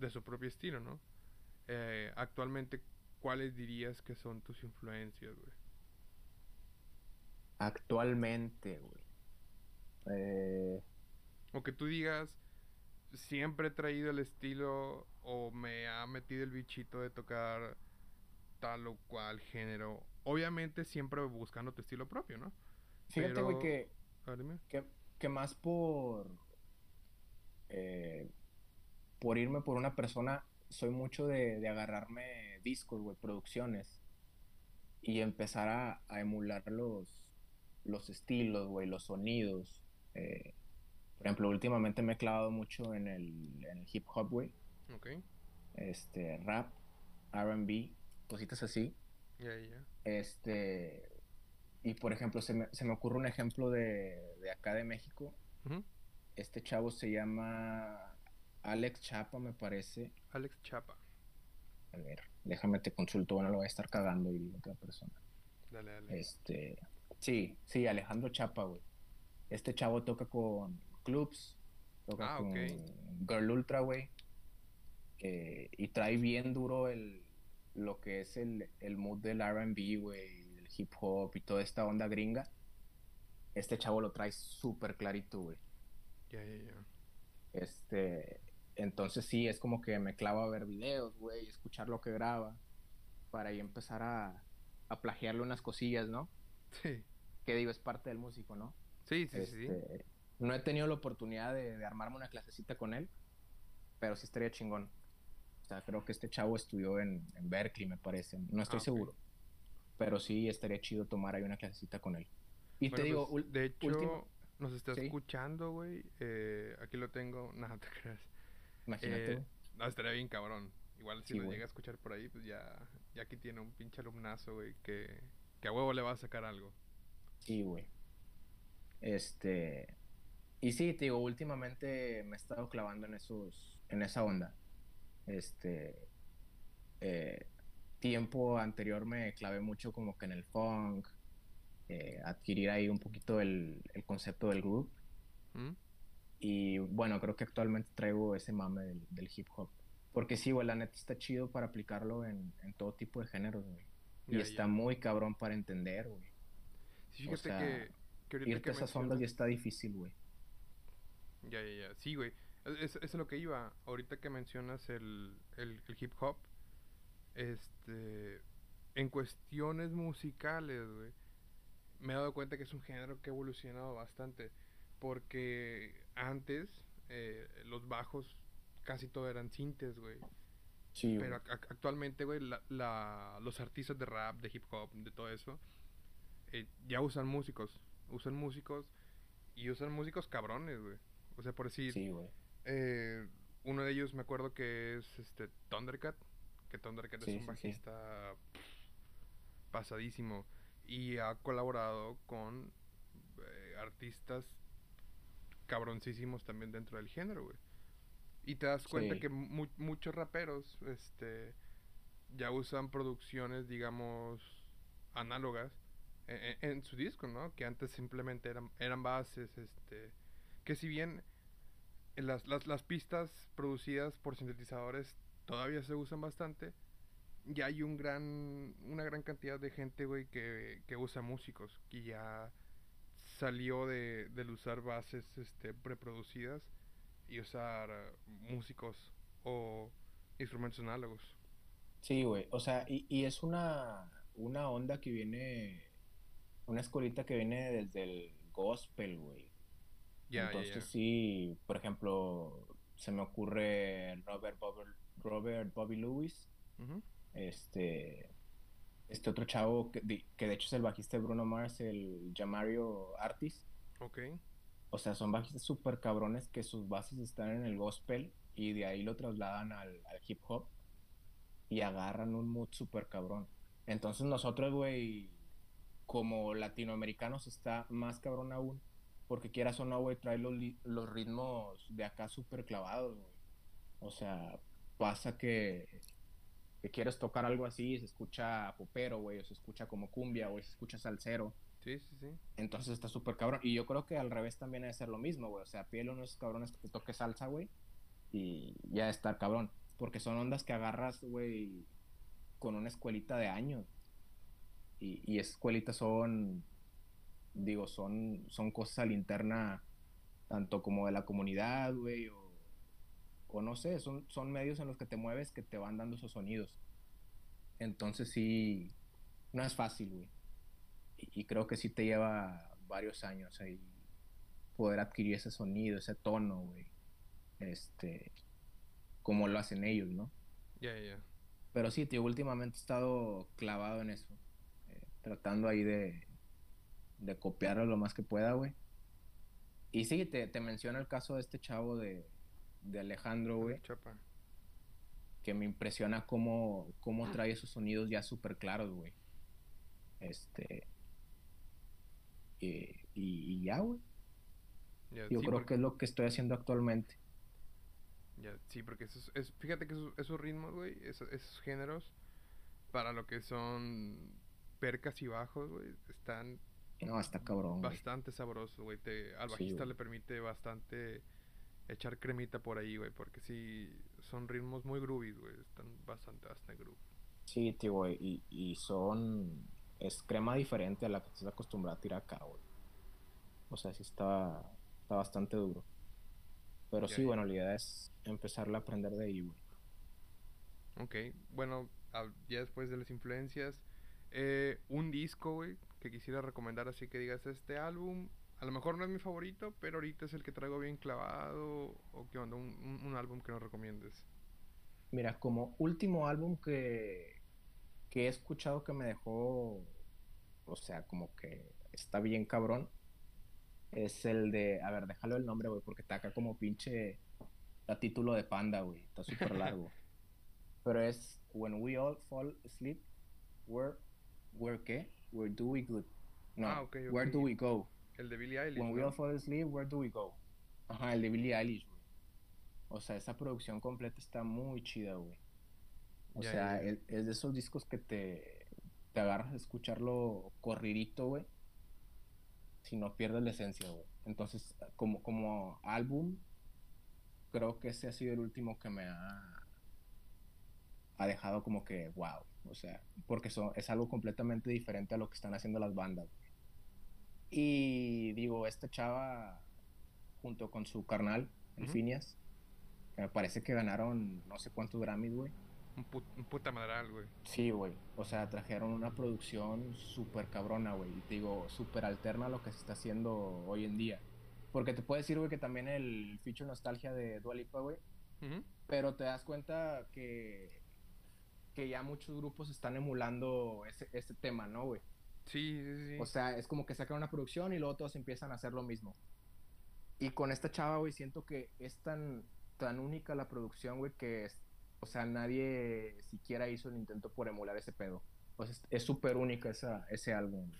de su propio estilo, ¿no? Eh, actualmente, ¿cuáles dirías que son tus influencias, güey? Actualmente, güey. Eh, o que tú digas, siempre he traído el estilo o me ha metido el bichito de tocar tal o cual género. Obviamente siempre buscando tu estilo propio, ¿no? Fíjate, güey, que, que, que, más por... Eh, por irme por una persona, soy mucho de, de agarrarme discos, güey, producciones. Y empezar a, a emular los, los estilos, güey, los sonidos. Eh, por ejemplo, últimamente me he clavado mucho en el, en el hip hop, güey. Este, rap, RB, cositas así. Yeah. Yeah. Este. Y por ejemplo, se me, se me ocurre un ejemplo de, de acá de México. Uh -huh. Este chavo se llama Alex Chapa, me parece. Alex Chapa. A ver, déjame te consulto, bueno, lo voy a estar cagando y otra persona. Dale, dale. Este. Sí, sí, Alejandro Chapa, güey. Este chavo toca con, clubs, toca ah, con okay. Girl Ultra, güey. Eh, y trae bien duro el, lo que es el, el mood del RB, güey, el hip hop y toda esta onda gringa. Este chavo lo trae súper clarito, güey. Ya, ya, ya. Este, entonces sí, es como que me clavo a ver videos, güey, escuchar lo que graba, para ahí empezar a, a plagiarle unas cosillas, ¿no? Sí. Que digo, es parte del músico, ¿no? Sí, sí, este, sí. No he tenido la oportunidad de, de, armarme una clasecita con él, pero sí estaría chingón. O sea, creo que este chavo estudió en, en Berkeley, me parece. No estoy ah, okay. seguro. Pero sí estaría chido tomar ahí una clasecita con él. Y bueno, te digo, pues, de hecho, último... nos está ¿Sí? escuchando, güey. Eh, aquí lo tengo. Nada, te creas. Imagínate. Eh, no, estaría bien cabrón. Igual si Sí, lo güey. llega a escuchar por ahí, pues ya, ya aquí tiene un pinche alumnazo, güey, que, que a huevo le va a sacar algo. Sí, güey. Este. Y sí, te digo, últimamente me he estado clavando en esos, en esa onda. Este. Eh, tiempo anterior me clavé mucho como que en el funk, eh, adquirir ahí un poquito el, el concepto del groove. ¿Mm? Y bueno, creo que actualmente traigo ese mame del, del hip hop. Porque sí, güey, la neta está chido para aplicarlo en, en todo tipo de géneros, güey. Y está muy cabrón para entender, güey. Sí, O fíjate sea, que, Irte que a esas ondas ya está difícil, güey. Ya, ya, ya. Sí, güey. Es, es- lo que iba. Ahorita que mencionas el, el, el hip hop, este, en cuestiones musicales, güey, me he dado cuenta que es un género que ha evolucionado bastante. Porque antes eh, los bajos casi todo eran sintes, güey. Sí, Pero ac- actualmente, güey, la, la- los artistas de rap, de hip hop, de todo eso, eh, ya usan músicos. Usan músicos y usan músicos cabrones, güey. O sea, por decir, Sí, güey. eh, uno de ellos me acuerdo que es este Thundercat, que Thundercat Sí, es un bajista pff, pasadísimo y ha colaborado con eh, artistas cabroncísimos también dentro del género, güey. Y te das cuenta Sí. que mu- muchos raperos este ya usan producciones, digamos, análogas en, en- en su disco, ¿no? Que antes simplemente eran, eran bases, este, que si bien las, las, las pistas producidas por sintetizadores todavía se usan bastante, ya hay un gran, una gran cantidad de gente, güey, que, que usa músicos, que ya salió de, del usar bases este, preproducidas y usar eh, músicos o instrumentos análogos. Sí, güey. O sea, y, y es una, una onda que viene, una escuelita que viene desde el gospel, güey. Ya, Entonces sí, por ejemplo, se me ocurre Robert Bobby, Robert Bobby Lewis, este, este otro chavo que, de- que de hecho es el bajista de Bruno Mars, el Jamario Artis. Ok. O sea, son bajistas súper cabrones que sus bases están en el gospel y de ahí lo trasladan al, al hip hop y agarran un mood súper cabrón. Entonces nosotros, güey, como latinoamericanos está más cabrón aún, porque quieras o no, güey, trae los, los ritmos de acá súper clavados, güey. O sea, pasa que, que quieres tocar algo así se escucha popero, güey, o se escucha como cumbia, o se escucha salsero. Sí, sí, sí. Entonces está súper cabrón. Y yo creo que al revés también debe ser lo mismo, güey. O sea, a unos cabrones que te toque salsa, güey. Y ya está cabrón. Porque son ondas que agarras, güey, con una escuelita de años. Y, y esas escuelitas son, digo, son, son cosas a la interna, tanto como de la comunidad, güey, o, o no sé, son, son medios en los que te mueves que te van dando esos sonidos. Entonces sí, no es fácil, güey. Y, y creo que sí te lleva varios años ahí poder adquirir ese sonido, ese tono, güey. Este, como lo hacen ellos, ¿no? Ya, ya, ya. Pero sí, tío, últimamente he estado clavado en eso. eh, tratando ahí de, de copiarlo lo más que pueda, güey. Y sí, te, te menciono el caso de este chavo de, de Alejandro, güey, Chapa. que me impresiona cómo, cómo trae esos sonidos ya súper claros, güey. Este. Y, y- y ya, güey. Yo sí, creo porque- que es lo que estoy haciendo actualmente. Ya, sí, porque esos, es, fíjate que esos, esos ritmos, güey, esos, esos géneros, para lo que son percas y bajos, güey, están No, está cabrón, bastante sabrosos, güey. Te, al bajista le permite bastante echar cremita por ahí, güey, porque sí, son ritmos muy groovies, güey, están bastante, bastante groove. Sí, tío, güey. Y, y son. Es crema diferente a la que estás acostumbrado a tirar acá, güey. O sea, sí está, está bastante duro. Pero sí, bueno, la idea es empezarla a aprender de ahí, güey. Ok, bueno, a- ya después de las influencias, eh, un disco, güey, que quisiera recomendar así que digas este álbum, a lo mejor no es mi favorito, pero ahorita es el que traigo bien clavado, o qué onda, un, un- un álbum que nos recomiendes. Mira, como último álbum que, que he escuchado que me dejó, o sea, como que está bien cabrón, es el de, a ver, déjalo el nombre, güey, porque está acá como pinche a título de panda, güey, está súper largo. Pero es When We All Fall Asleep, Where, where qué? Where do we go? No, Ah, ok, Where do we go? El de Billie Eilish, When We. All Fall Asleep, Where do we go? Ajá, el de Billie Eilish, güey. O sea, esa producción completa está muy chida, güey. O sea, es, de esos discos que te, te agarras a escucharlo corridito, güey. si no pierdes la esencia, güey. Entonces, como, como álbum, creo que ese ha sido el último que me ha, ha dejado como que, wow. O sea, porque eso es algo completamente diferente a lo que están haciendo las bandas. Y digo, esta chava, junto con su carnal, el Phineas, me parece que ganaron no sé cuántos Grammys, güey. Un, puta madral, güey. Sí, güey. O sea, trajeron una producción súper cabrona, güey. Y te digo, súper alterna a lo que se está haciendo hoy en día. Porque te puedo decir, güey, que también el feature nostalgia de Dua Lipa, güey. Pero te das cuenta que, que ya muchos grupos están emulando ese, ese tema, ¿no, güey? Sí, sí, sí. O sea, es como que sacan una producción y luego todos empiezan a hacer lo mismo. Y con esta chava, güey, siento que es tan, tan única la producción, güey, que es, o sea, nadie siquiera hizo el intento por emular ese pedo. O sea, es súper única esa, ese álbum.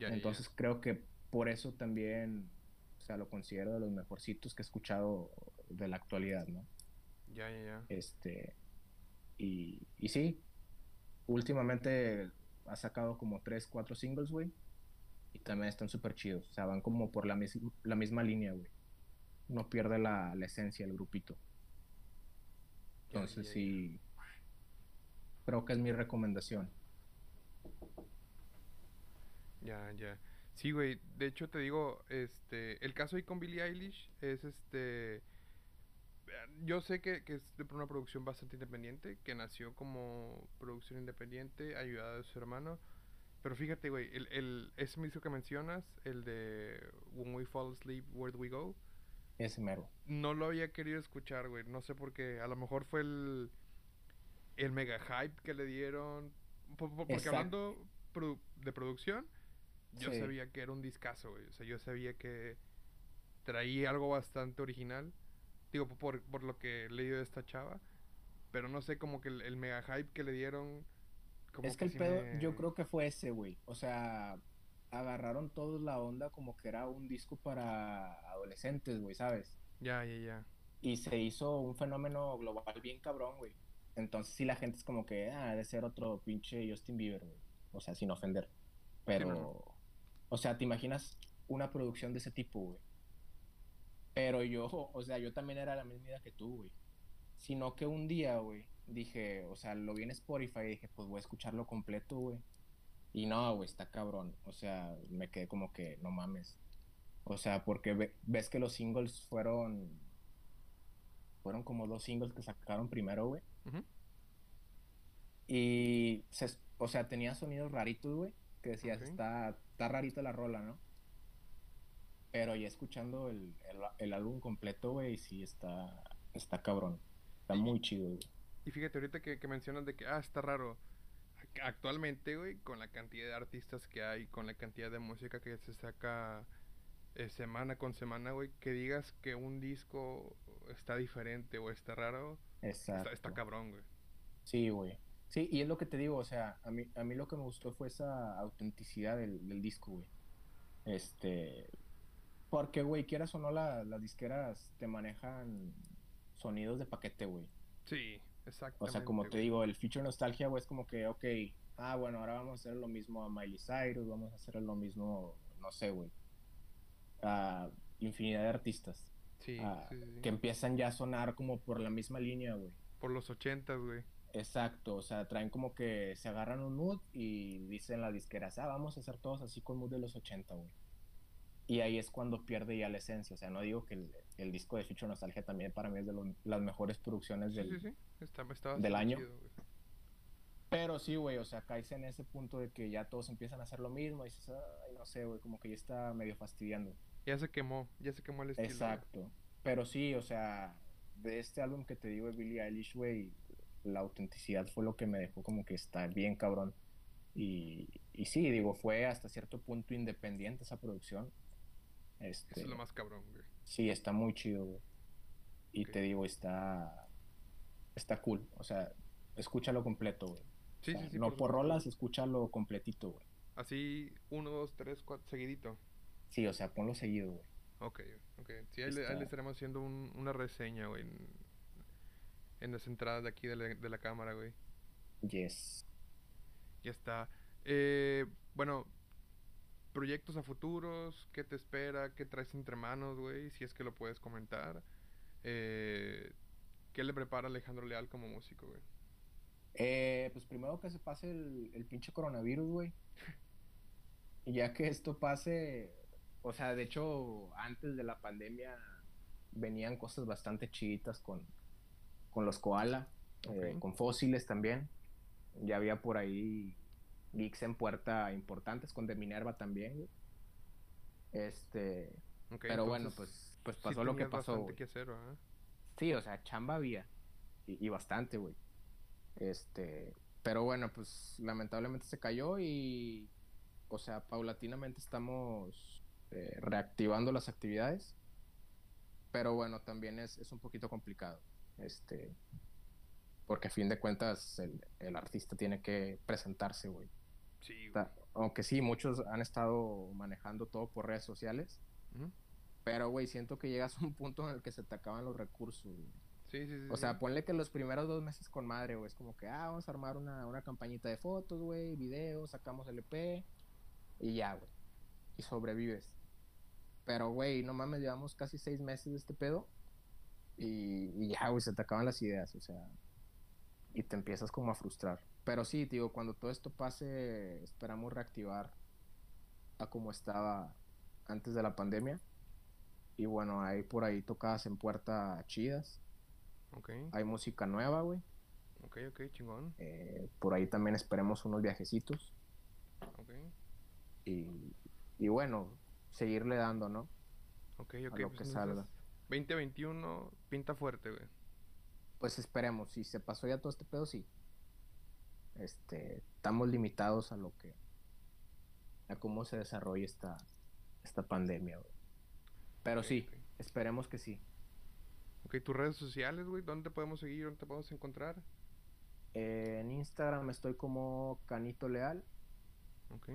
Entonces creo que por eso también, o sea, lo considero de los mejorcitos que he escuchado de la actualidad, ¿no? Ya, ya, ya. Este, y, y sí, últimamente ha sacado como 3, 4 singles, güey. Y también están súper chidos. O sea, van como por la, la misma línea, güey. No pierde la, la esencia el grupito. Entonces sí, creo que es mi recomendación. Ya, ya. Sí, güey. De hecho, te digo, este, el caso ahí con Billie Eilish es este. Yo sé que, que es de una producción bastante independiente, que nació como producción independiente, ayudada de su hermano. Pero fíjate, güey, el, el, ese disco que mencionas, el de When We Fall Asleep, Where Do We Go, ese mero. No lo había querido escuchar, güey. No sé por qué. A lo mejor fue el, el mega hype que le dieron. Porque hablando de producción, yo sabía que era un discazo, güey. O sea, yo sabía que traía algo bastante original. Digo, por, por lo que he leído de esta chava. Pero no sé, como que el, mega hype que le dieron. es que, el pedo, yo creo que fue ese, güey. O sea, agarraron todos la onda como que era un disco para adolescentes, güey, ¿sabes? Ya, ya, ya. Y se hizo un fenómeno global bien cabrón, güey. Entonces sí la gente es como que, ah, debe ser otro pinche Justin Bieber, güey. O sea, sin ofender. Pero, o sea, ¿te imaginas una producción de ese tipo, güey? Pero yo, o sea, yo también era la misma idea que tú, güey. Sino que un día, güey, dije, o sea, lo vi en Spotify y dije, pues voy a escucharlo completo, güey. Y no, güey, está cabrón. O sea, me quedé como que, no mames. O sea, porque ves que los singles fueron. Fueron como dos singles que sacaron primero, güey. Y, o sea, tenía sonidos raritos, güey. Que decías, está, está rarita la rola, ¿no? Pero ya escuchando el, el, álbum completo, güey, sí está, está cabrón. Está muy chido, güey. Y fíjate, ahorita que, que mencionas de que, ah, está raro actualmente, güey, con la cantidad de artistas que hay, con la cantidad de música que se saca eh, semana con semana, güey, que digas que un disco está diferente o está raro, Exacto. Está, cabrón, güey. Sí, güey. Sí, y es lo que te digo, o sea, a mí, a mí lo que me gustó fue esa autenticidad del, del disco, güey. Este, porque, güey, quieras o no, las disqueras te manejan sonidos de paquete, güey. Sí. Exactamente. O sea, como te digo, el feature nostalgia, güey, es como que, ok, ah, bueno, ahora vamos a hacer lo mismo a Miley Cyrus, vamos a hacer lo mismo, no sé, güey, a infinidad de artistas. Sí, Que empiezan ya a sonar como por la misma línea, güey. Por los ochentas, güey. Exacto, o sea, traen como que se agarran un mood y dicen las disqueras, ah, vamos a hacer todos así con mood de los 80, güey. Y ahí es cuando pierde ya la esencia. O sea, no digo que el, disco de Future Nostalgia también para mí es de las mejores producciones del, del año. Pero sí, güey, o sea, caes en ese punto de que ya todos empiezan a hacer lo mismo y dices, ay, no sé, güey, como que ya está medio fastidiando. Ya se quemó, ya se quemó el estilo. Exacto. Pero sí, o sea, de este álbum que te digo de Billie Eilish, güey, la autenticidad fue lo que me dejó como que está bien cabrón. Y, y sí, digo, fue hasta cierto punto independiente esa producción. Este, es lo más cabrón, güey. Sí, está muy chido, güey. Y te digo, está. Está cool. O sea, escúchalo completo, güey. Sí, sí, sí. No por, rolas, escúchalo completito, güey. Así, uno, dos, tres, cuatro, seguidito. Sí, o sea, ponlo seguido, güey. Ok, ok. Sí, ahí, le, estaremos haciendo una reseña, güey. En, las entradas de aquí de la, de la cámara, güey. Yes. Ya está. Eh, bueno, proyectos a futuros, qué te espera, qué traes entre manos, güey, si es que lo puedes comentar. Eh, ¿Qué le prepara Alejandro Leal como músico, güey? Eh, pues primero que se pase el, el pinche coronavirus, güey. Y ya que esto pase, o sea, de hecho, antes de la pandemia venían cosas bastante chiquitas con, con los koala, eh, con fósiles también. Ya había por ahí geeks en puerta importantes, con de Minerva también, güey. Este, pero bueno, pues, pues sí pasó lo que pasó. bastante güey. que hacer, ¿verdad? Sí, o sea, chamba había. Y, y bastante, güey. Este. Pero bueno, pues lamentablemente se cayó y. O sea, paulatinamente estamos eh, reactivando las actividades. Pero bueno, también es, es un poquito complicado. Este. Porque a fin de cuentas el, el artista tiene que presentarse, güey. Sí, güey. Aunque sí, muchos han estado manejando todo por redes sociales. Ujú. Pero, güey, siento que llegas a un punto en el que se te acaban los recursos, güey. Sí, sí, sí. O sea, ponle que los primeros dos meses con madre, güey. Es como que, ah, vamos a armar una, una campañita de fotos, güey, videos, sacamos el EP y ya, güey. Y sobrevives. Pero, güey, no mames, llevamos casi seis meses de este pedo y, y ya, güey, se te acaban las ideas, o sea. Y te empiezas como a frustrar. Pero sí, tío, cuando todo esto pase, esperamos reactivar a como estaba antes de la pandemia. Y bueno, hay por ahí tocadas en puerta chidas. Ok, Hay música nueva, güey. ok, ok, chingón. Eh, por ahí también esperemos unos viajecitos. Ok, Y, y bueno, seguirle dando, ¿no? ok, ok. A lo pues que salga. 2021 pinta fuerte, güey. Pues esperemos. Si se pasó ya todo este pedo, sí. Este, estamos limitados a lo que. a cómo se desarrolla esta, esta pandemia, güey. Pero sí, esperemos que sí. Ok, tus redes sociales, güey, ¿dónde te podemos seguir? ¿Dónde te podemos encontrar? Eh, en Instagram estoy como Canito Leal. Ok,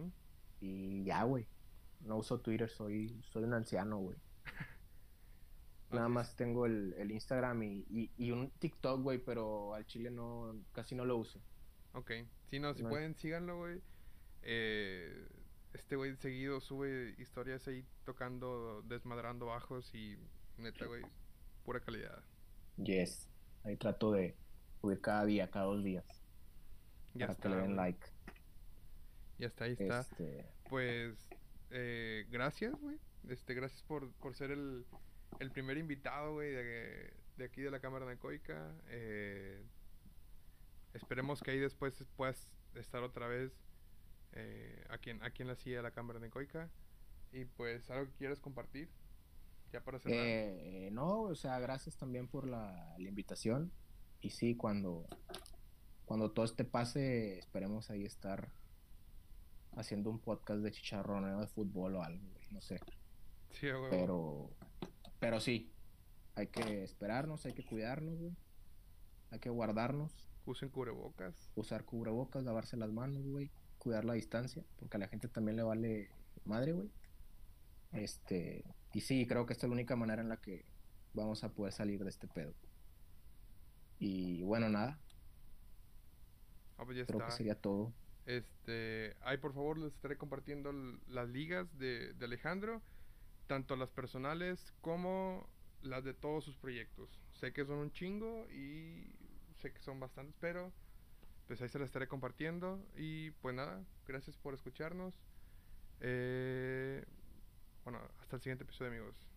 Y ya, güey. No uso Twitter, soy, soy un anciano, güey. Nada más tengo el, el Instagram y, y, y un TikTok, güey, pero al chile no, casi no lo uso. Ok. Si no, si No. pueden, síganlo, güey. Eh, este güey seguido sube historias ahí tocando, desmadrando bajos y neta, güey, pura calidad. Yes. Ahí trato de subir cada día, cada dos días. Ya para está, que le den like. Ya está, ahí está. Este, Pues, eh, gracias, güey. Este, gracias por, por ser el, el primer invitado, güey, de, de aquí de la Cámara Necoica. Eh, esperemos que ahí después puedas estar otra vez eh, aquí, en, aquí en la silla de la Cámara Necoica. Y pues, algo que quieras compartir, ya para cerrar. eh, no, o sea, gracias también por la, la invitación. Y sí, cuando, cuando todo este pase, esperemos ahí estar haciendo un podcast de chicharroneo de fútbol o algo, güey, no sé. sí, huevo. Pero, pero sí, hay que esperarnos, hay que cuidarnos, güey. Hay que guardarnos, Usen cubrebocas. usar cubrebocas, lavarse las manos, güey. Cuidar la distancia, porque a la gente también le vale madre, güey. Este, y sí, creo que esta es la única manera en la que vamos a poder salir de este pedo. Y bueno, nada, Ah, pues ya creo está. que sería todo. Este, ahí por favor les estaré compartiendo las ligas de, de Alejandro, tanto las personales como las de todos sus proyectos. Sé que son un chingo y sé que son bastantes, pero pues ahí se las estaré compartiendo. Y pues nada, gracias por escucharnos. Eh, bueno, hasta el siguiente episodio amigos.